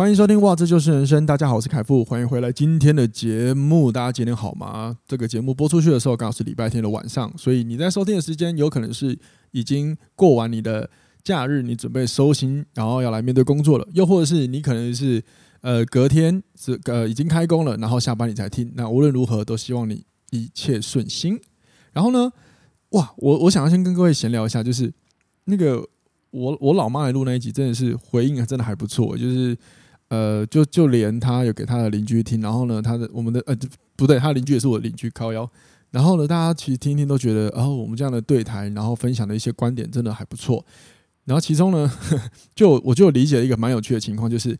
欢迎收听哇，这就是人生。大家好，我是凯富，欢迎回来今天的节目。大家今天好吗？这个节目播出去的时候刚好是礼拜天的晚上，所以你在收听的时间有可能是已经过完你的假日，你准备收心，然后要来面对工作了；又或者是你可能是呃隔天是呃已经开工了，然后下班你才听。那无论如何，都希望你一切顺心。然后呢，哇，我我想要先跟各位闲聊一下，就是那个我我老妈来录那一集，真的是回应真的还不错，就是。呃，就就连他有给他的邻居听，然后呢，他的我们的呃不对，他邻居也是我的邻居靠腰，然后呢，大家其实听听都觉得，然哦，我们这样的对谈，然后分享的一些观点真的还不错。然后其中呢，就我就理解了一个蛮有趣的情况，就是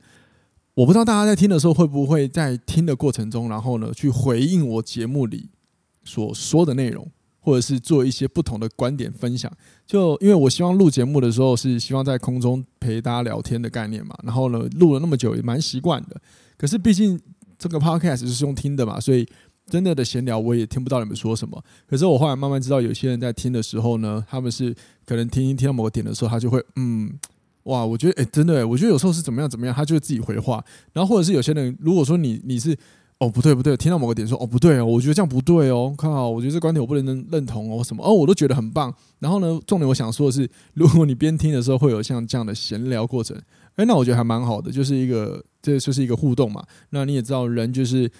我不知道大家在听的时候会不会在听的过程中，然后呢去回应我节目里所说的内容。或者是做一些不同的观点分享，就因为我希望录节目的时候是希望在空中陪大家聊天的概念嘛，然后呢录了那么久也蛮习惯的，可是毕竟这个 podcast 是用听的嘛，所以真的的闲聊我也听不到你们说什么。可是我后来慢慢知道，有些人在听的时候呢，他们是可能听一听到某个点的时候，他就会嗯，哇，我觉得诶、真的诶，我觉得有时候是怎么样怎么样，他就会自己回话。然后或者是有些人，如果说你你是。哦，不对不对，听到某个点说哦不对哦，我觉得这样不对哦，看好，我觉得这观点我不能认同哦什么哦，我都觉得很棒。然后呢，重点我想说的是，如果你边听的时候会有像这样的闲聊过程，哎，那我觉得还蛮好的，就是一个这就是一个互动嘛。那你也知道，人就是。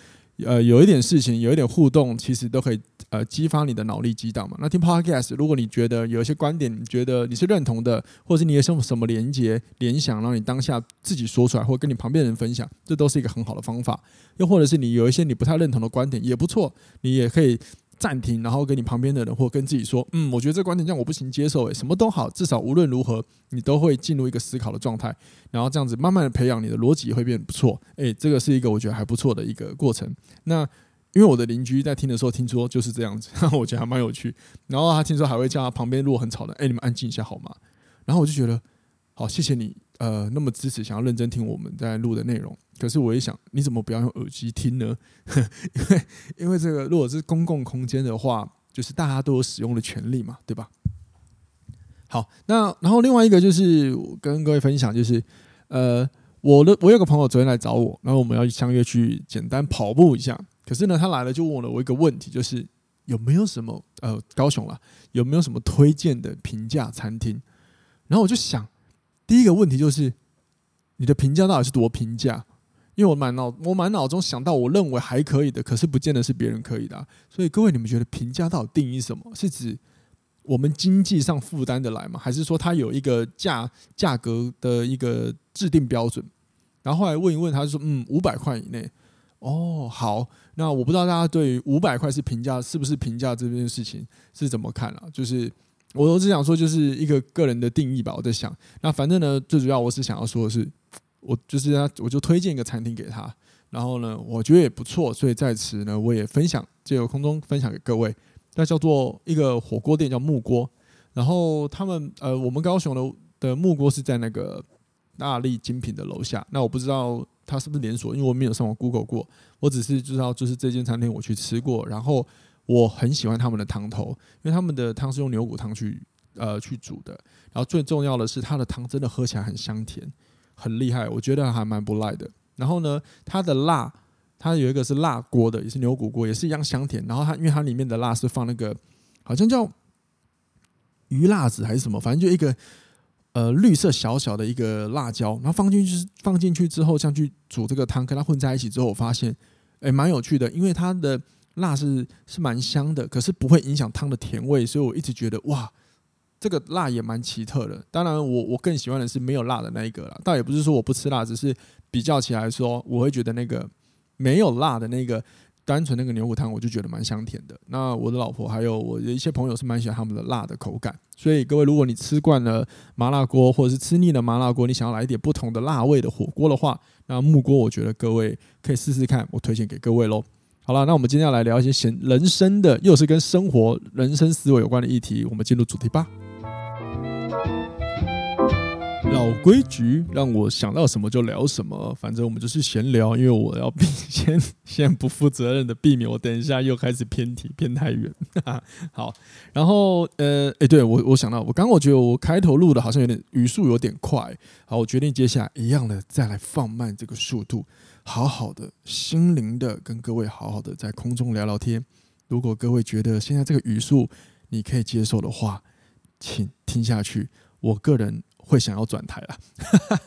呃，有一点事情，有一点互动，其实都可以呃激发你的脑力激荡嘛。那听 Podcast，如果你觉得有一些观点，你觉得你是认同的，或者是你有什么什么连接联想，让你当下自己说出来，或跟你旁边人分享，这都是一个很好的方法。又或者是你有一些你不太认同的观点，也不错，你也可以。暂停，然后跟你旁边的人或跟自己说：“嗯，我觉得这观点这样我不行接受。”诶，什么都好，至少无论如何，你都会进入一个思考的状态，然后这样子慢慢的培养你的逻辑会变不错。诶，这个是一个我觉得还不错的一个过程。那因为我的邻居在听的时候听说就是这样子，我觉得还蛮有趣。然后他听说还会叫他旁边如果很吵的，诶，你们安静一下好吗？然后我就觉得。好，谢谢你，呃，那么支持，想要认真听我们在录的内容。可是我一想，你怎么不要用耳机听呢？因为，因为这个如果是公共空间的话，就是大家都有使用的权利嘛，对吧？好，那然后另外一个就是跟各位分享，就是呃，我的我有个朋友昨天来找我，然后我们要相约去简单跑步一下。可是呢，他来了就问了我一个问题，就是有没有什么呃，高雄啦，有没有什么推荐的平价餐厅？然后我就想。第一个问题就是，你的评价到底是多评价？因为我满脑我满脑中想到我认为还可以的，可是不见得是别人可以的啊。所以各位，你们觉得评价到底定义什么？是指我们经济上负担的来吗？还是说它有一个价价格的一个制定标准？然后后来问一问，他就说：“嗯，五百块以内。”哦，好，那我不知道大家对于五百块是评价是不是评价这件事情是怎么看啊？就是。我都只想说，就是一个个人的定义吧。我在想，那反正呢，最主要我是想要说的是，我就是他，我就推荐一个餐厅给他。然后呢，我觉得也不错，所以在此呢，我也分享，借由空中分享给各位。那叫做一个火锅店，叫木锅。然后他们呃，我们高雄的的木锅是在那个大力精品的楼下。那我不知道它是不是连锁，因为我没有上网 Google 过。我只是知道，就是这间餐厅我去吃过，然后。我很喜欢他们的汤头，因为他们的汤是用牛骨汤去呃去煮的，然后最重要的是它的汤真的喝起来很香甜，很厉害，我觉得还蛮不赖的。然后呢，它的辣，它有一个是辣锅的，也是牛骨锅，也是一样香甜。然后它因为它里面的辣是放那个好像叫鱼辣子还是什么，反正就一个呃绿色小小的一个辣椒，然后放进去放进去之后，像去煮这个汤，跟它混在一起之后，我发现诶蛮有趣的，因为它的。辣是是蛮香的，可是不会影响汤的甜味，所以我一直觉得哇，这个辣也蛮奇特的。当然我，我更喜欢的是没有辣的那一个啦。倒也不是说我不吃辣，只是比较起来说，我会觉得那个没有辣的那个单纯那个牛骨汤，我就觉得蛮香甜的。那我的老婆还有我的一些朋友是蛮喜欢他们的辣的口感。所以各位，如果你吃惯了麻辣锅，或者是吃腻了麻辣锅，你想要来一点不同的辣味的火锅的话，那木锅我觉得各位可以试试看，我推荐给各位喽。好了，那我们今天要来聊一些闲人生的，又是跟生活、人生思维有关的议题。我们进入主题吧。老规矩，让我想到什么就聊什么，反正我们就是闲聊，因为我要避 先先不负责任的避免我等一下又开始偏题偏太远。好，然后呃，哎，对我我想到，我刚刚我觉得我开头录的好像有点语速有点快，好，我决定接下来一样的再来放慢这个速度。好好的，心灵的跟各位好好的在空中聊聊天。如果各位觉得现在这个语速你可以接受的话，请听下去。我个人会想要转台了。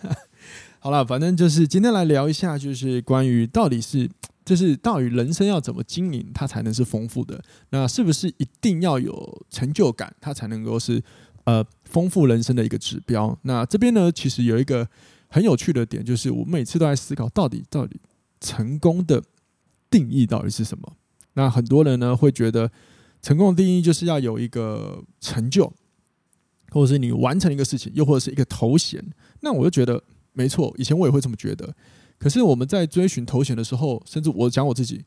好了，反正就是今天来聊一下，就是关于到底是，就是到底人生要怎么经营，它才能是丰富的？那是不是一定要有成就感，它才能够是呃丰富人生的一个指标？那这边呢，其实有一个。很有趣的点就是，我每次都在思考，到底到底成功的定义到底是什么？那很多人呢会觉得，成功的定义就是要有一个成就，或者是你完成一个事情，又或者是一个头衔。那我就觉得没错，以前我也会这么觉得。可是我们在追寻头衔的时候，甚至我讲我自己，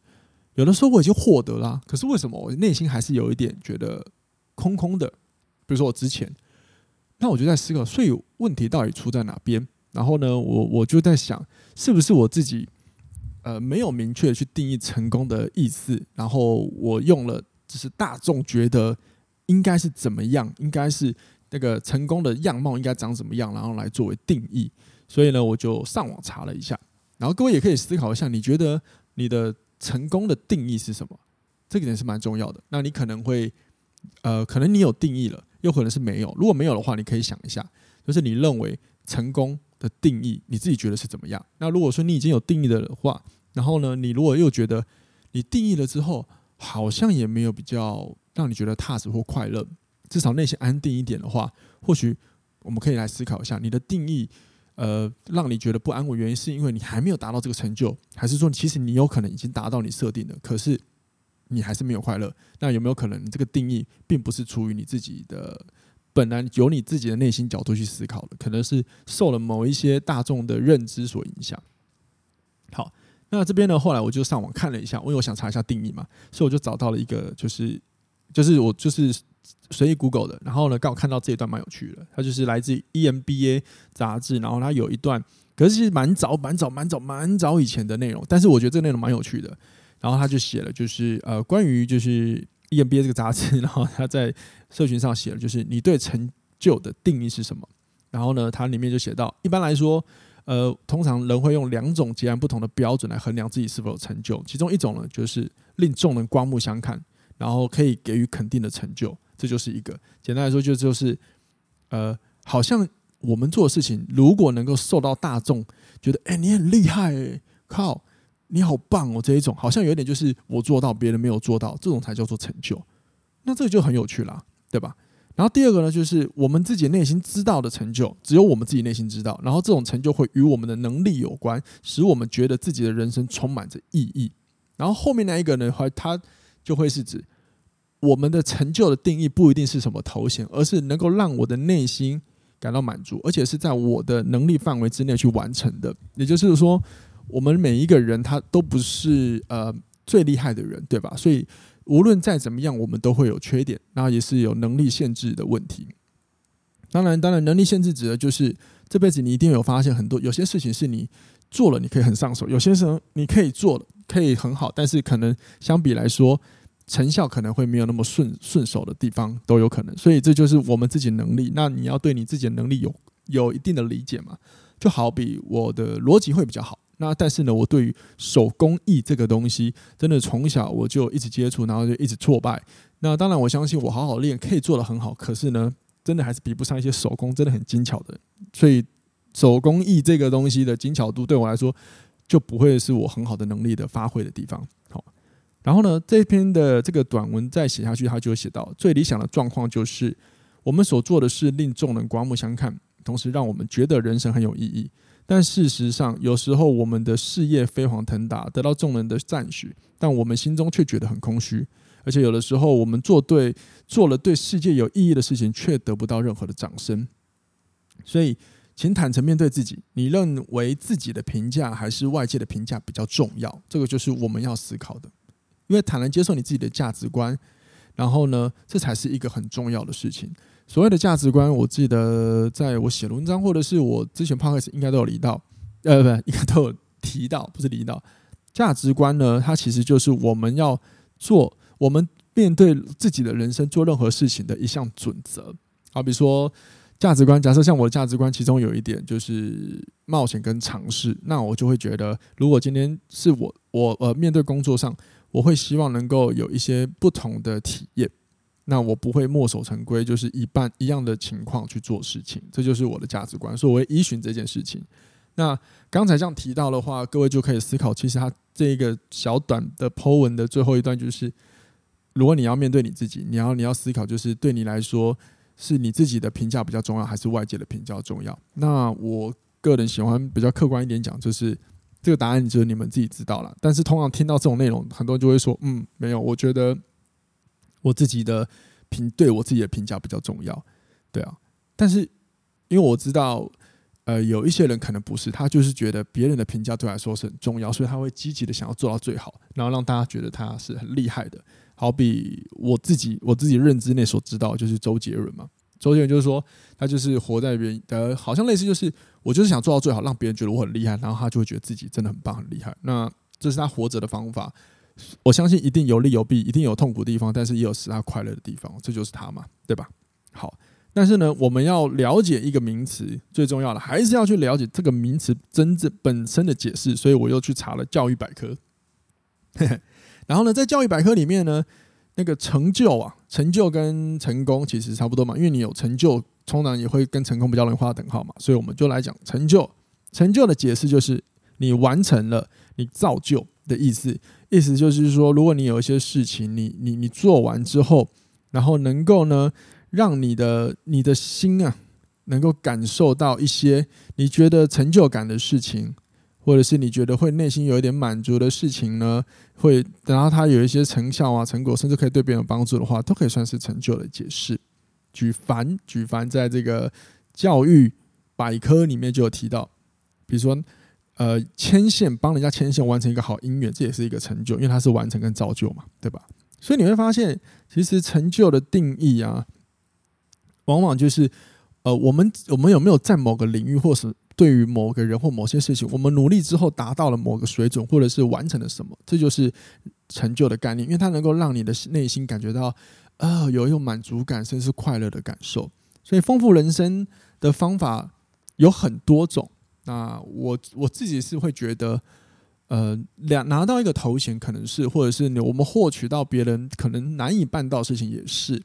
有的时候我已经获得了，可是为什么我内心还是有一点觉得空空的？比如说我之前，那我就在思考，所以问题到底出在哪边？然后呢，我我就在想，是不是我自己呃没有明确去定义成功的意思，然后我用了就是大众觉得应该是怎么样，应该是那个成功的样貌应该长怎么样，然后来作为定义。所以呢，我就上网查了一下，然后各位也可以思考一下，你觉得你的成功的定义是什么？这个点是蛮重要的。那你可能会呃，可能你有定义了，又可能是没有。如果没有的话，你可以想一下，就是你认为成功。的定义，你自己觉得是怎么样？那如果说你已经有定义的话，然后呢，你如果又觉得你定义了之后，好像也没有比较让你觉得踏实或快乐，至少内心安定一点的话，或许我们可以来思考一下，你的定义，呃，让你觉得不安稳，原因是因为你还没有达到这个成就，还是说其实你有可能已经达到你设定的，可是你还是没有快乐？那有没有可能你这个定义并不是出于你自己的？本来由你自己的内心角度去思考的，可能是受了某一些大众的认知所影响。好，那这边呢，后来我就上网看了一下，因为我想查一下定义嘛，所以我就找到了一个，就是就是我就是随意 Google 的，然后呢，刚好看到这一段蛮有趣的，它就是来自 EMBA 杂志，然后它有一段，可是其实蛮早、蛮早、蛮早、蛮早以前的内容，但是我觉得这内容蛮有趣的，然后他就写了，就是呃，关于就是。EMBA 这个杂志，然后他在社群上写了，就是你对成就的定义是什么？然后呢，它里面就写到，一般来说，呃，通常人会用两种截然不同的标准来衡量自己是否有成就。其中一种呢，就是令众人刮目相看，然后可以给予肯定的成就，这就是一个。简单来说，就就是，呃，好像我们做的事情，如果能够受到大众觉得，哎，你很厉害，靠。你好棒哦！这一种好像有点就是我做到，别人没有做到，这种才叫做成就。那这个就很有趣啦，对吧？然后第二个呢，就是我们自己内心知道的成就，只有我们自己内心知道。然后这种成就会与我们的能力有关，使我们觉得自己的人生充满着意义。然后后面那一个呢，它就会是指我们的成就的定义不一定是什么头衔，而是能够让我的内心感到满足，而且是在我的能力范围之内去完成的。也就是说。我们每一个人他都不是呃最厉害的人，对吧？所以无论再怎么样，我们都会有缺点，那也是有能力限制的问题。当然，当然，能力限制指的就是这辈子你一定有发现很多有些事情是你做了你可以很上手，有些时候你可以做了可以很好，但是可能相比来说成效可能会没有那么顺顺手的地方都有可能。所以这就是我们自己能力。那你要对你自己的能力有有一定的理解嘛？就好比我的逻辑会比较好。那但是呢，我对于手工艺这个东西，真的从小我就一直接触，然后就一直挫败。那当然，我相信我好好练可以做得很好，可是呢，真的还是比不上一些手工真的很精巧的。所以，手工艺这个东西的精巧度对我来说，就不会是我很好的能力的发挥的地方。好，然后呢，这篇的这个短文再写下去，他就写到最理想的状况就是，我们所做的事令众人刮目相看，同时让我们觉得人生很有意义。但事实上，有时候我们的事业飞黄腾达，得到众人的赞许，但我们心中却觉得很空虚。而且有的时候，我们做对做了对世界有意义的事情，却得不到任何的掌声。所以，请坦诚面对自己，你认为自己的评价还是外界的评价比较重要？这个就是我们要思考的。因为坦然接受你自己的价值观，然后呢，这才是一个很重要的事情。所谓的价值观，我记得在我写文章或者是我之前 p o d c a s 应该都有提到，呃，不，应该都有提到，不是提到。价值观呢，它其实就是我们要做，我们面对自己的人生做任何事情的一项准则。好，比如说价值观，假设像我的价值观，其中有一点就是冒险跟尝试，那我就会觉得，如果今天是我，我呃面对工作上，我会希望能够有一些不同的体验。那我不会墨守成规，就是一半一样的情况去做事情，这就是我的价值观，所以我会依循这件事情。那刚才这样提到的话，各位就可以思考，其实他这个小短的 Po 文的最后一段就是，如果你要面对你自己，你要你要思考，就是对你来说，是你自己的评价比较重要，还是外界的评价重要？那我个人喜欢比较客观一点讲，就是这个答案就是你们自己知道了。但是通常听到这种内容，很多人就会说，嗯，没有，我觉得。我自己的评对我自己的评价比较重要，对啊，但是因为我知道，呃，有一些人可能不是，他就是觉得别人的评价对他来说是很重要，所以他会积极的想要做到最好，然后让大家觉得他是很厉害的。好比我自己我自己认知内所知道，就是周杰伦嘛，周杰伦就是说他就是活在别人的，好像类似就是我就是想做到最好，让别人觉得我很厉害，然后他就会觉得自己真的很棒很厉害。那这是他活着的方法。我相信一定有利有弊，一定有痛苦的地方，但是也有使他快乐的地方，这就是他嘛，对吧？好，但是呢，我们要了解一个名词，最重要的还是要去了解这个名词真正本身的解释。所以我又去查了教育百科，然后呢，在教育百科里面呢，那个成就啊，成就跟成功其实差不多嘛，因为你有成就，通常也会跟成功比较容易画等号嘛，所以我们就来讲成就。成就的解释就是你完成了，你造就的意思。意思就是说，如果你有一些事情，你你你做完之后，然后能够呢，让你的你的心啊，能够感受到一些你觉得成就感的事情，或者是你觉得会内心有一点满足的事情呢，会等到它有一些成效啊、成果，甚至可以对别人有帮助的话，都可以算是成就的解释。举凡举凡在这个教育百科里面就有提到，比如说。呃，牵线帮人家牵线完成一个好音乐，这也是一个成就，因为它是完成跟造就嘛，对吧？所以你会发现，其实成就的定义啊，往往就是呃，我们我们有没有在某个领域，或是对于某个人或某些事情，我们努力之后达到了某个水准，或者是完成了什么，这就是成就的概念，因为它能够让你的内心感觉到啊、有一种满足感，甚至是快乐的感受。所以，丰富人生的方法有很多种。那我我自己是会觉得，呃，两拿到一个头衔可能是，或者是你我们获取到别人可能难以办到的事情也是，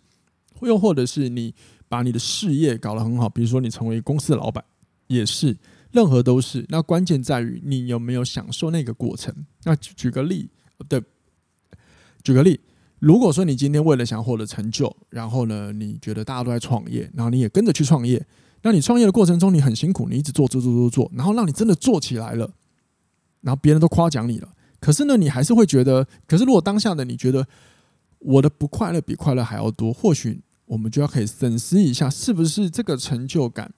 又或者是你把你的事业搞得很好，比如说你成为公司的老板也是，任何都是。那关键在于你有没有享受那个过程。那举举个例，对，举个例，如果说你今天为了想获得成就，然后呢，你觉得大家都在创业，然后你也跟着去创业。那你创业的过程中，你很辛苦，你一直做做做做做，然后让你真的做起来了，然后别人都夸奖你了。可是呢，你还是会觉得，可是如果当下的你觉得我的不快乐比快乐还要多，或许我们就要可以审视一下，是不是这个成就感，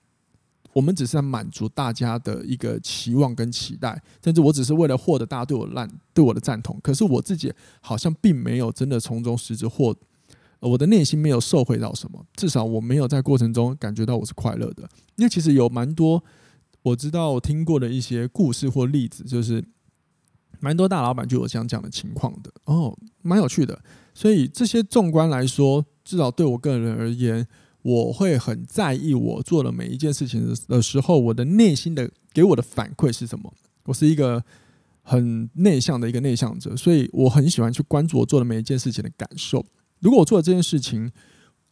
我们只是在满足大家的一个期望跟期待，甚至我只是为了获得大家对我烂对我的赞同，可是我自己好像并没有真的从中实质获。我的内心没有受惠到什么，至少我没有在过程中感觉到我是快乐的。因为其实有蛮多我知道我听过的一些故事或例子，就是蛮多大老板就有这样讲的情况的哦，蛮有趣的。所以这些纵观来说，至少对我个人而言，我会很在意我做的每一件事情的时候，我的内心的给我的反馈是什么。我是一个很内向的一个内向者，所以我很喜欢去关注我做的每一件事情的感受。如果我做了这件事情，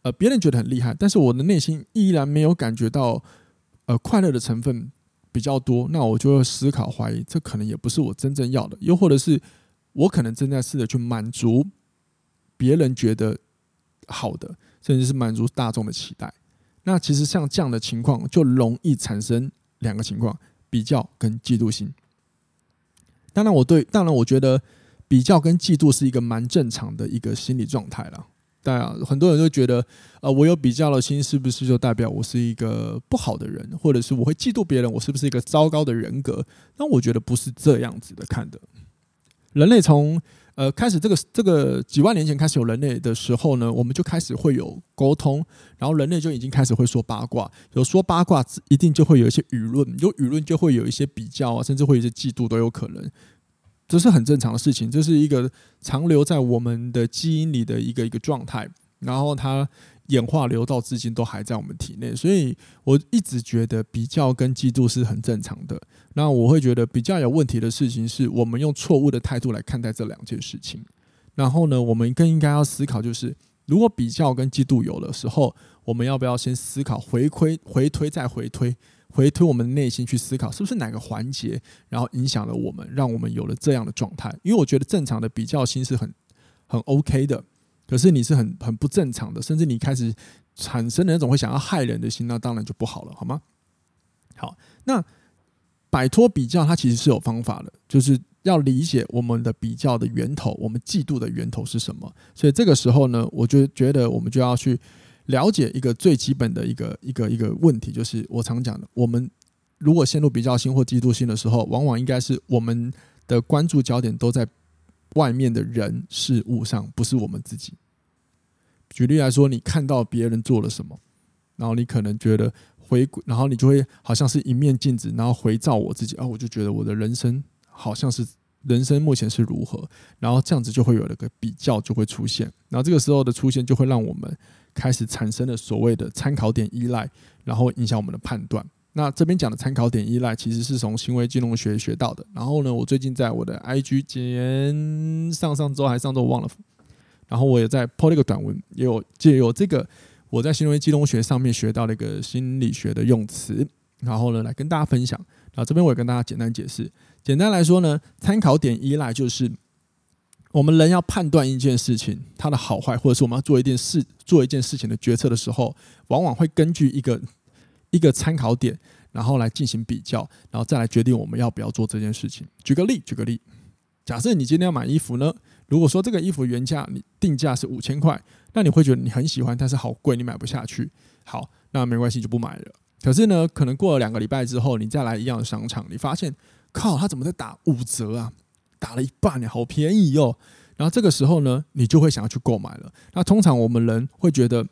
呃，别人觉得很厉害，但是我的内心依然没有感觉到，呃，快乐的成分比较多，那我就会思考怀疑，这可能也不是我真正要的，又或者是我可能正在试着去满足别人觉得好的，甚至是满足大众的期待。那其实像这样的情况，就容易产生两个情况：比较跟嫉妒心。当然，我对，当然我觉得。比较跟嫉妒是一个蛮正常的一个心理状态了。当然，很多人都觉得，呃，我有比较的心，是不是就代表我是一个不好的人，或者是我会嫉妒别人，我是不是一个糟糕的人格？那我觉得不是这样子的看的。人类从呃，开始这个这个几万年前开始有人类的时候呢，我们就开始会有沟通，然后人类就已经开始会说八卦，有说八卦一定就会有一些舆论，有舆论就会有一些比较啊，甚至会有一些嫉妒都有可能，这是很正常的事情，这是一个长留在我们的基因里的一个一个状态，然后它。演化流到至今都还在我们体内，所以我一直觉得比较跟嫉妒是很正常的。那我会觉得比较有问题的事情是我们用错误的态度来看待这两件事情。然后呢，我们更应该要思考，就是如果比较跟嫉妒有的时候，我们要不要先思考回推、回推再回推、回推我们内心去思考，是不是哪个环节然后影响了我们，让我们有了这样的状态？因为我觉得正常的比较心是很很 OK 的。可是你是很很不正常的，甚至你开始产生的那种会想要害人的心，那当然就不好了，好吗？好，那摆脱比较，它其实是有方法的，就是要理解我们的比较的源头，我们嫉妒的源头是什么。所以这个时候呢，我就觉得我们就要去了解一个最基本的一个一个一个问题，就是我常讲的，我们如果陷入比较心或嫉妒心的时候，往往应该是我们的关注焦点都在外面的人事物上，不是我们自己。举例来说，你看到别人做了什么，然后你可能觉得回顾，然后你就会好像是一面镜子，然后回照我自己啊，我就觉得我的人生好像是人生目前是如何，然后这样子就会有了个比较就会出现，然后这个时候的出现就会让我们开始产生了所谓的参考点依赖，然后影响我们的判断。那这边讲的参考点依赖其实是从行为金融学学到的。然后呢，我最近在我的 IG 前上上周还上周我忘了。然后我也在 po 了一个短文，也有借由这个我在行为金融学上面学到了一个心理学的用词，然后呢来跟大家分享。然后这边我也跟大家简单解释。简单来说呢，参考点依赖就是我们人要判断一件事情它的好坏，或者是我们要做一件事做一件事情的决策的时候，往往会根据一个一个参考点，然后来进行比较，然后再来决定我们要不要做这件事情。举个例，举个例，假设你今天要买衣服呢？如果说这个衣服原价你定价是五千块，那你会觉得你很喜欢，但是好贵，你买不下去。好，那没关系，就不买了。可是呢，可能过了两个礼拜之后，你再来一样的商场，你发现，靠，他怎么在打五折啊？打了一半呢，好便宜哟。然后这个时候呢，你就会想要去购买了。那通常我们人会觉得，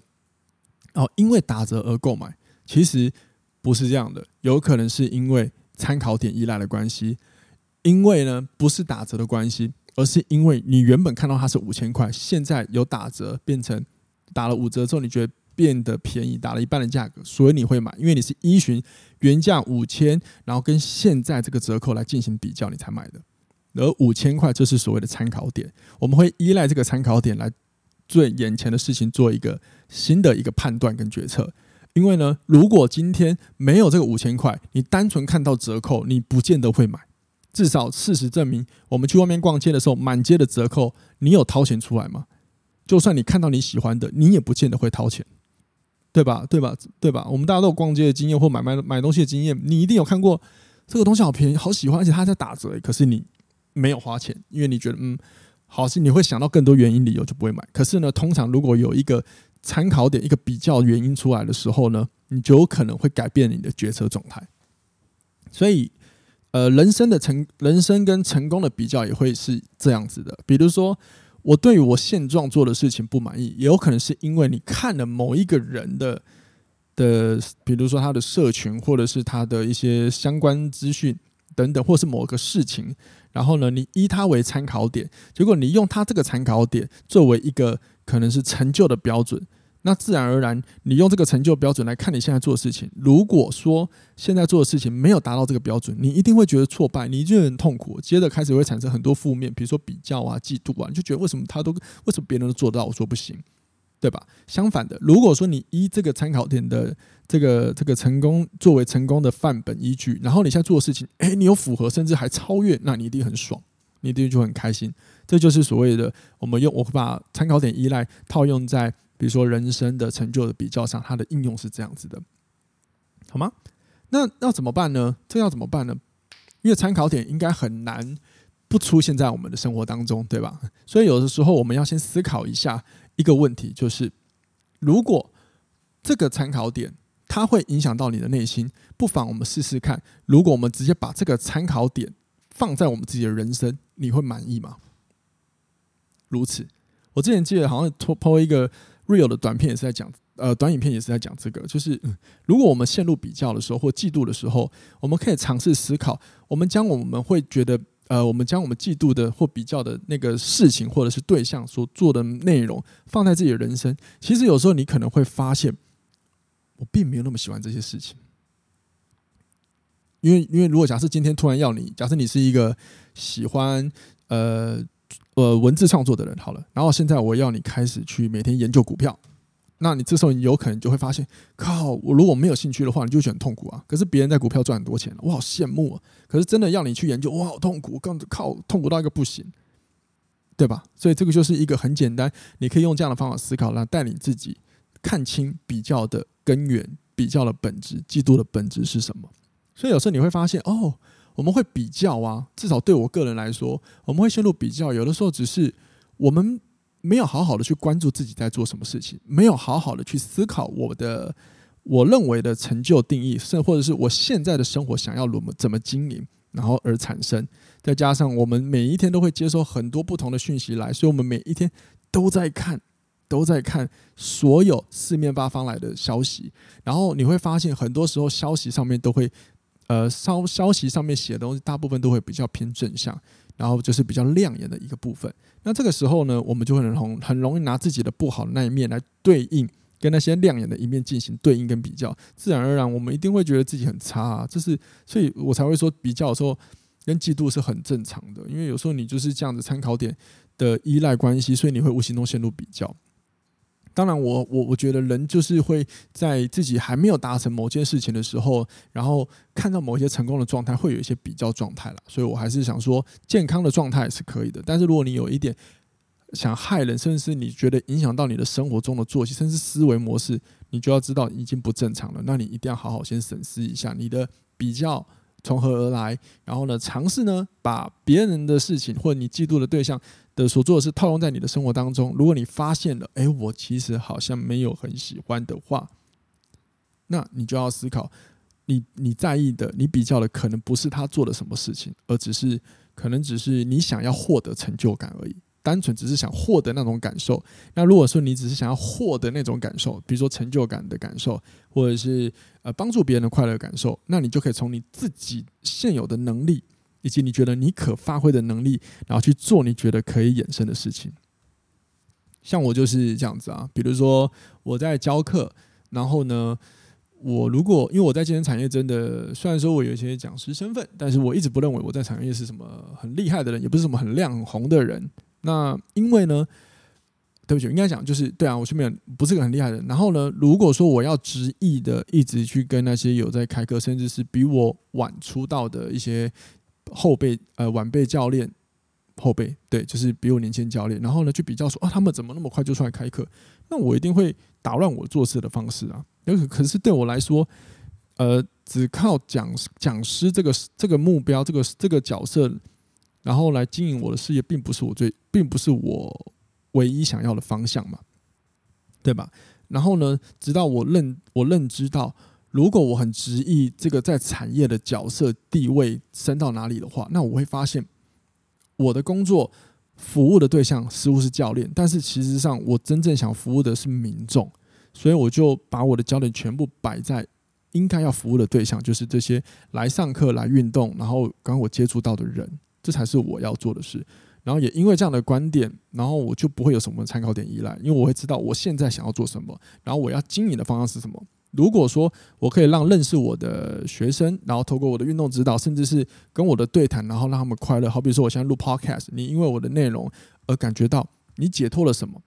哦，因为打折而购买，其实不是这样的，有可能是因为参考点依赖的关系，因为呢，不是打折的关系。而是因为你原本看到它是五千块，现在有打折，变成打了五折之后，你觉得变得便宜，打了一半的价格，所以你会买，因为你是依循原价五千，然后跟现在这个折扣来进行比较，你才买的。而五千块就是所谓的参考点，我们会依赖这个参考点来对眼前的事情做一个新的一个判断跟决策。因为呢，如果今天没有这个五千块，你单纯看到折扣，你不见得会买。至少事实证明，我们去外面逛街的时候，满街的折扣，你有掏钱出来吗？就算你看到你喜欢的，你也不见得会掏钱，对吧？对吧？对吧？我们大家都有逛街的经验或买卖买东西的经验，你一定有看过这个东西好便宜、好喜欢，而且它在打折，可是你没有花钱，因为你觉得嗯，好是你会想到更多原因理由就不会买。可是呢，通常如果有一个参考点、一个比较原因出来的时候呢，你就有可能会改变你的决策状态。所以。呃，人生的成，人生跟成功的比较也会是这样子的。比如说，我对于我现状做的事情不满意，也有可能是因为你看了某一个人的的，比如说他的社群，或者是他的一些相关资讯等等，或是某个事情，然后呢，你依他为参考点，结果你用他这个参考点作为一个可能是成就的标准。那自然而然，你用这个成就标准来看你现在做的事情。如果说现在做的事情没有达到这个标准，你一定会觉得挫败，你就很痛苦，接着开始会产生很多负面，比如说比较啊、嫉妒啊，你就觉得为什么他都为什么别人都做到，我说不行，对吧？相反的，如果说你依这个参考点的这个这个成功作为成功的范本依据，然后你现在做的事情，诶，你有符合，甚至还超越，那你一定很爽，你一定就很开心。这就是所谓的我们用我把参考点依赖套用在。比如说人生的成就的比较上，它的应用是这样子的，好吗？那要怎么办呢？这要怎么办呢？因为参考点应该很难不出现在我们的生活当中，对吧？所以有的时候我们要先思考一下一个问题，就是如果这个参考点它会影响到你的内心，不妨我们试试看，如果我们直接把这个参考点放在我们自己的人生，你会满意吗？如此。我之前记得好像拖抛一个 real 的短片，也是在讲，呃，短影片也是在讲这个，就是、如果我们陷入比较的时候或嫉妒的时候，我们可以尝试思考，我们将我们会觉得，呃，我们将我们嫉妒的或比较的那个事情或者是对象所做的内容放在自己的人生，其实有时候你可能会发现，我并没有那么喜欢这些事情，因为因为如果假设今天突然要你，假设你是一个喜欢，呃。呃，文字创作的人好了，然后现在我要你开始去每天研究股票，那你这时候你有可能就会发现，靠，我如果没有兴趣的话，你就觉得很痛苦啊。可是别人在股票赚很多钱，我好羡慕啊。可是真的要你去研究，我好痛苦，更靠痛苦到一个不行，对吧？所以这个就是一个很简单，你可以用这样的方法思考，来带领自己看清比较的根源、比较的本质、嫉妒的本质是什么。所以有时候你会发现，哦。我们会比较啊，至少对我个人来说，我们会陷入比较。有的时候只是我们没有好好的去关注自己在做什么事情，没有好好的去思考我的我认为的成就定义，甚或者是我现在的生活想要怎么怎么经营，然后而产生。再加上我们每一天都会接收很多不同的讯息来，所以我们每一天都在看，都在看所有四面八方来的消息。然后你会发现，很多时候消息上面都会。呃，消消息上面写的东西，大部分都会比较偏正向，然后就是比较亮眼的一个部分。那这个时候呢，我们就会很容很容易拿自己的不好那一面来对应，跟那些亮眼的一面进行对应跟比较，自然而然，我们一定会觉得自己很差啊。这是，所以我才会说，比较的时候跟嫉妒是很正常的，因为有时候你就是这样子参考点的依赖关系，所以你会无形中陷入比较。当然我，我我觉得人就是会在自己还没有达成某件事情的时候，然后看到某些成功的状态，会有一些比较状态了。所以我还是想说，健康的状态是可以的。但是如果你有一点想害人，甚至是你觉得影响到你的生活中的作息，甚至思维模式，你就要知道已经不正常了。那你一定要好好先审视一下你的比较从何而来，然后呢，尝试呢把别人的事情或者你嫉妒的对象。的所做的是套用在你的生活当中。如果你发现了，哎，我其实好像没有很喜欢的话，那你就要思考，你你在意的，你比较的，可能不是他做了什么事情，而只是可能只是你想要获得成就感而已，单纯只是想获得那种感受。那如果说你只是想要获得那种感受，比如说成就感的感受，或者是呃帮助别人的快乐感受，那你就可以从你自己现有的能力。以及你觉得你可发挥的能力，然后去做你觉得可以衍生的事情。像我就是这样子啊，比如说我在教课，然后呢，我如果因为我在健身产业真的，虽然说我有一些讲师身份，但是我一直不认为我在产业是什么很厉害的人，也不是什么很亮很红的人。那因为呢，对不起，应该讲就是对啊，我是没有不是个很厉害的人。然后呢，如果说我要执意的一直去跟那些有在开课，甚至是比我晚出道的一些。后辈呃晚辈教练，后辈对，就是比我年轻教练，然后呢去比较说啊，他们怎么那么快就出来开课？那我一定会打乱我做事的方式啊。可可是对我来说，呃，只靠讲讲师这个这个目标，这个这个角色，然后来经营我的事业，并不是我最，并不是我唯一想要的方向嘛，对吧？然后呢，直到我认我认知到。如果我很执意这个在产业的角色地位升到哪里的话，那我会发现我的工作服务的对象似乎是教练，但是其实上我真正想服务的是民众，所以我就把我的焦点全部摆在应该要服务的对象，就是这些来上课、来运动，然后刚刚我接触到的人，这才是我要做的事。然后也因为这样的观点，然后我就不会有什么参考点依赖，因为我会知道我现在想要做什么，然后我要经营的方向是什么。如果说我可以让认识我的学生，然后透过我的运动指导，甚至是跟我的对谈，然后让他们快乐。好比说，我现在录 Podcast，你因为我的内容而感觉到你解脱了什么，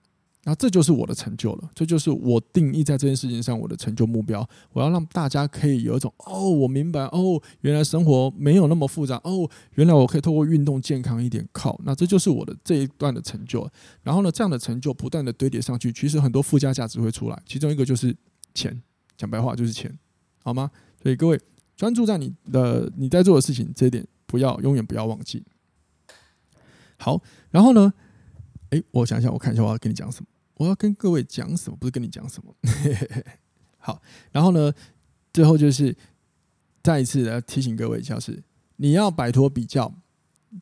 那这就是我的成就了。这就是我定义在这件事情上我的成就目标。我要让大家可以有一种哦，我明白哦，原来生活没有那么复杂哦，原来我可以透过运动健康一点靠。那这就是我的这一段的成就。然后呢，这样的成就不断的堆叠上去，其实很多附加价值会出来，其中一个就是钱。讲白话就是钱，好吗？所以各位专注在你的你在做的事情这一点，不要永远不要忘记。好，然后呢？诶，我想想，我看一下我要跟你讲什么。我要跟各位讲什么？不是跟你讲什么。好，然后呢？最后就是再一次的提醒各位，就是你要摆脱比较，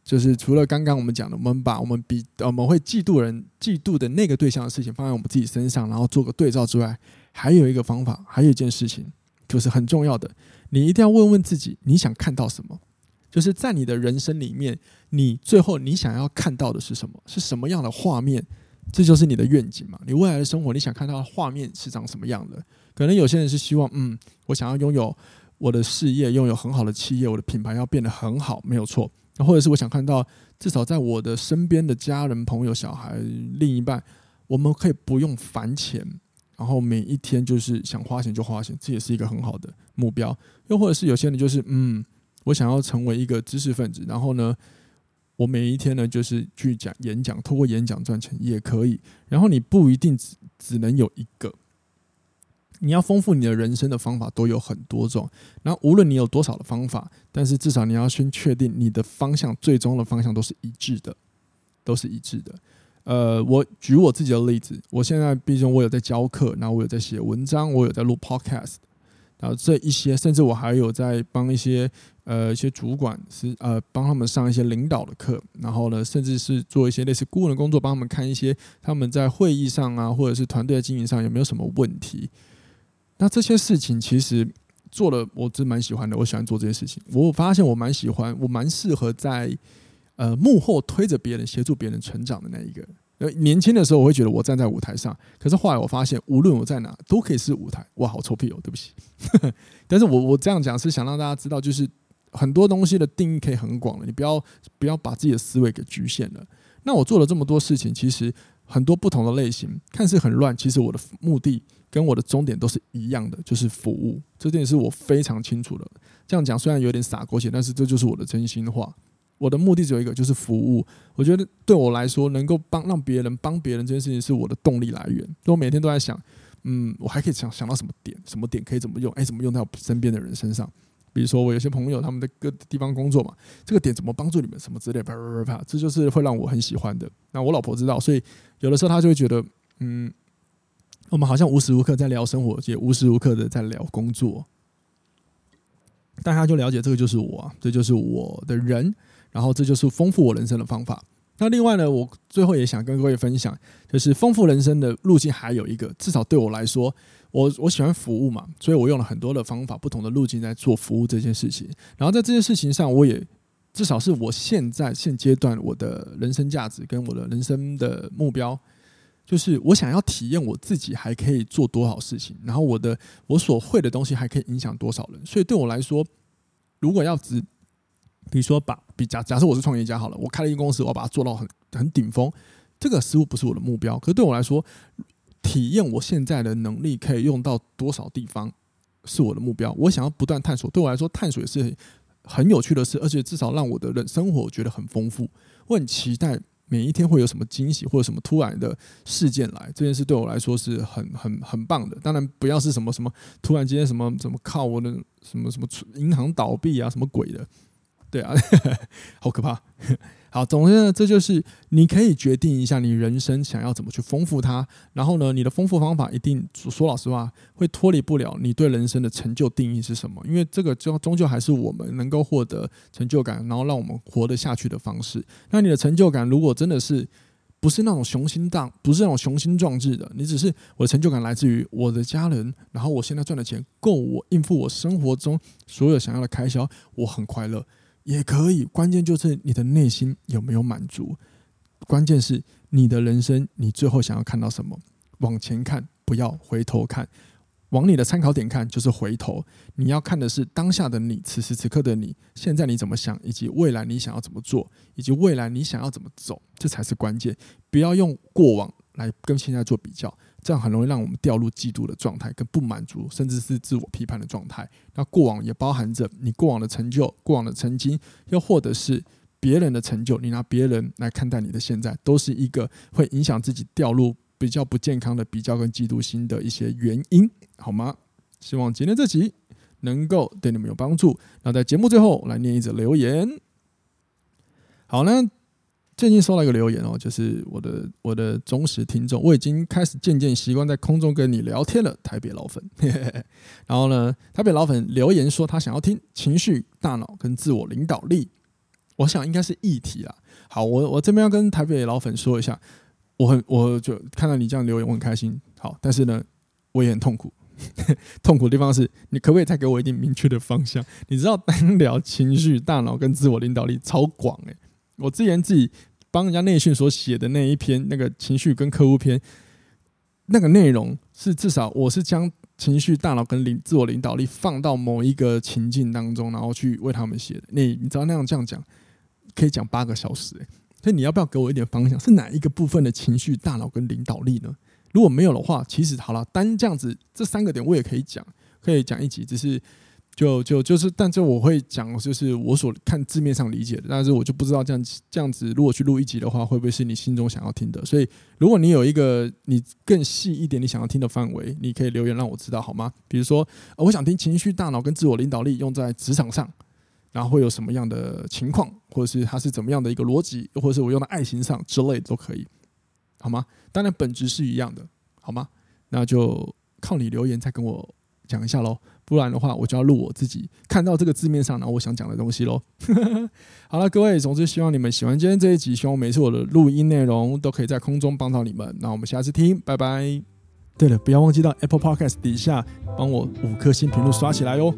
就是除了刚刚我们讲的，我们把我们比我们会嫉妒人嫉妒的那个对象的事情放在我们自己身上，然后做个对照之外，还有一个方法，还有一件事情，就是很重要的，你一定要问问自己，你想看到什么？就是在你的人生里面，你最后你想要看到的是什么？是什么样的画面？这就是你的愿景嘛？你未来的生活，你想看到的画面是长什么样的？可能有些人是希望，嗯，我想要拥有我的事业，拥有很好的企业，我的品牌要变得很好，没有错。那或者是我想看到，至少在我的身边的家人、朋友、小孩、另一半，我们可以不用烦钱，然后每一天就是想花钱就花钱，这也是一个很好的目标。又或者是有些人就是，嗯，我想要成为一个知识分子，然后呢，我每一天呢就是去讲演讲，透过演讲赚钱也可以。然后你不一定只只能有一个。你要丰富你的人生的方法都有很多种，然后无论你有多少的方法，但是至少你要先确定你的方向，最终的方向都是一致的，都是一致的。呃，我举我自己的例子，我现在毕竟我有在教课，然后我有在写文章，我有在录 podcast，然后这一些，甚至我还有在帮一些呃一些主管是呃帮他们上一些领导的课，然后呢，甚至是做一些类似顾问的工作，帮他们看一些他们在会议上啊，或者是团队的经营上有没有什么问题。那这些事情其实做了，我真蛮喜欢的。我喜欢做这些事情。我发现我蛮喜欢，我蛮适合在呃幕后推着别人、协助别人成长的那一个。呃，年轻的时候我会觉得我站在舞台上，可是后来我发现，无论我在哪都可以是舞台。哇，好臭屁哦，对不起。但是我我这样讲是想让大家知道，就是很多东西的定义可以很广的，你不要不要把自己的思维给局限了。那我做了这么多事情，其实很多不同的类型，看似很乱，其实我的目的。跟我的终点都是一样的，就是服务。这点是我非常清楚的。这样讲虽然有点洒狗血，但是这就是我的真心话。我的目的只有一个，就是服务。我觉得对我来说，能够帮让别人帮别人这件事情是我的动力来源。所以我每天都在想，嗯，我还可以想想到什么点，什么点可以怎么用？哎，怎么用在我身边的人身上？比如说我有些朋友他们在各地方工作嘛，这个点怎么帮助你们？什么之类，啪啪啪啪，这就是会让我很喜欢的。那我老婆知道，所以有的时候她就会觉得，嗯。我们好像无时无刻在聊生活，也无时无刻的在聊工作。大家就了解这个就是我，这就是我的人，然后这就是丰富我人生的方法。那另外呢，我最后也想跟各位分享，就是丰富人生的路径还有一个，至少对我来说，我我喜欢服务嘛，所以我用了很多的方法、不同的路径在做服务这件事情。然后在这件事情上，我也至少是我现在现阶段我的人生价值跟我的人生的目标。就是我想要体验我自己还可以做多少事情，然后我的我所会的东西还可以影响多少人。所以对我来说，如果要只比如说把比假假设我是创业家好了，我开了一个公司，我要把它做到很很顶峰，这个似乎不是我的目标。可是对我来说，体验我现在的能力可以用到多少地方是我的目标。我想要不断探索，对我来说，探索也是很有趣的事，而且至少让我的人生活觉得很丰富。我很期待。每一天会有什么惊喜或者什么突然的事件来，这件事对我来说是很很很棒的。当然不要是什么什么突然间什么什么靠我的什么什么银行倒闭啊什么鬼的，对啊，好可怕。好，总之呢，这就是你可以决定一下你人生想要怎么去丰富它。然后呢，你的丰富方法一定说老实话，会脱离不了你对人生的成就定义是什么。因为这个就终究还是我们能够获得成就感，然后让我们活得下去的方式。那你的成就感如果真的是不是那种雄心荡，不是那种雄心壮志的，你只是我的成就感来自于我的家人，然后我现在赚的钱够我应付我生活中所有想要的开销，我很快乐。也可以，关键就是你的内心有没有满足。关键是你的人生，你最后想要看到什么？往前看，不要回头看。往你的参考点看，就是回头。你要看的是当下的你，此时此刻的你，现在你怎么想，以及未来你想要怎么做，以及未来你想要怎么走，这才是关键。不要用过往来跟现在做比较。这样很容易让我们掉入嫉妒的状态，跟不满足，甚至是自我批判的状态。那过往也包含着你过往的成就、过往的曾经，又或者是别人的成就，你拿别人来看待你的现在，都是一个会影响自己掉入比较不健康的比较跟嫉妒心的一些原因，好吗？希望今天这集能够对你们有帮助。那在节目最后来念一则留言。好呢。最近收到一个留言哦，就是我的我的忠实听众，我已经开始渐渐习惯在空中跟你聊天了，台北老粉。然后呢，台北老粉留言说他想要听情绪、大脑跟自我领导力。我想应该是议题啦。好，我我这边要跟台北老粉说一下，我很我就看到你这样留言，我很开心。好，但是呢，我也很痛苦。痛苦的地方是你可不可以再给我一点明确的方向？你知道单聊情绪、大脑跟自我领导力超广诶、我之前自己帮人家内训所写的那一篇那个情绪跟客户篇，那个内容是至少我是将情绪、大脑跟领自我领导力放到某一个情境当中，然后去为他们写的。你你知道那样这样讲可以讲八个小时诶、欸。所以你要不要给我一点方向？是哪一个部分的情绪、大脑跟领导力呢？如果没有的话，其实好了，单这样子这三个点我也可以讲，可以讲一集。只是就就就是，但这我会讲，就是我所看字面上理解的。但是我就不知道这样这样子，如果去录一集的话，会不会是你心中想要听的？所以，如果你有一个你更细一点你想要听的范围，你可以留言让我知道好吗？比如说，我想听情绪、大脑跟自我领导力用在职场上，然后会有什么样的情况，或者是它是怎么样的一个逻辑，或者是我用在爱情上之类都可以。好吗？当然本质是一样的，好吗？那就靠你留言再跟我讲一下喽，不然的话我就要录我自己看到这个字面上然后我想讲的东西喽。好了，各位，总之希望你们喜欢今天这一集，希望每次我的录音内容都可以在空中帮到你们。那我们下次听，拜拜。对了，不要忘记到 Apple Podcast 底下帮我五颗星评论刷起来哟。